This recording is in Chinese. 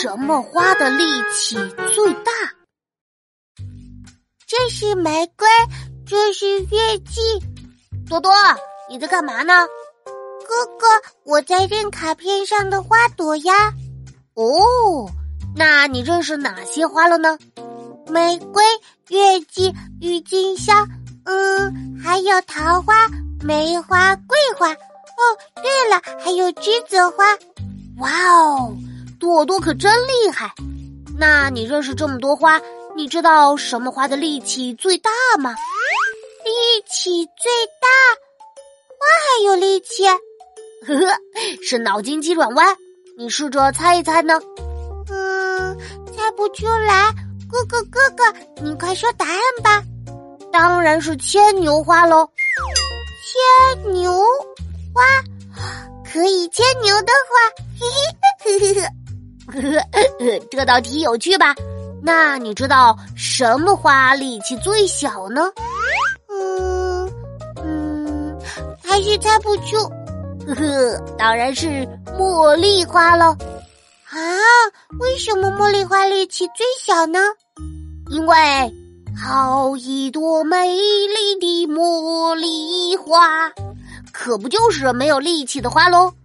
什么花的力气最大？这是玫瑰，这是月季。多多，你在干嘛呢？哥哥，我在认卡片上的花朵呀。哦，那你认识哪些花了呢？玫瑰、月季、郁金香，嗯，还有桃花、梅花、桂花。哦，对了，还有栀子花。哇哦，朵朵可真厉害！那你认识这么多花，你知道什么花的力气最大吗？力气最大，花还有力气？呵呵，是脑筋急转弯。你试着猜一猜呢？嗯，猜不出来。哥哥，哥哥，你快说答案吧！当然是牵牛花喽。牵牛花可以牵牛的花，嘿嘿呵呵呵，这道题有趣吧？那你知道什么花力气最小呢？嗯嗯，还是猜不出。呵呵，当然是茉莉花喽。啊，为什么茉莉花力气最小呢？因为好一朵美丽的茉莉花，可不就是没有力气的花喽？啊。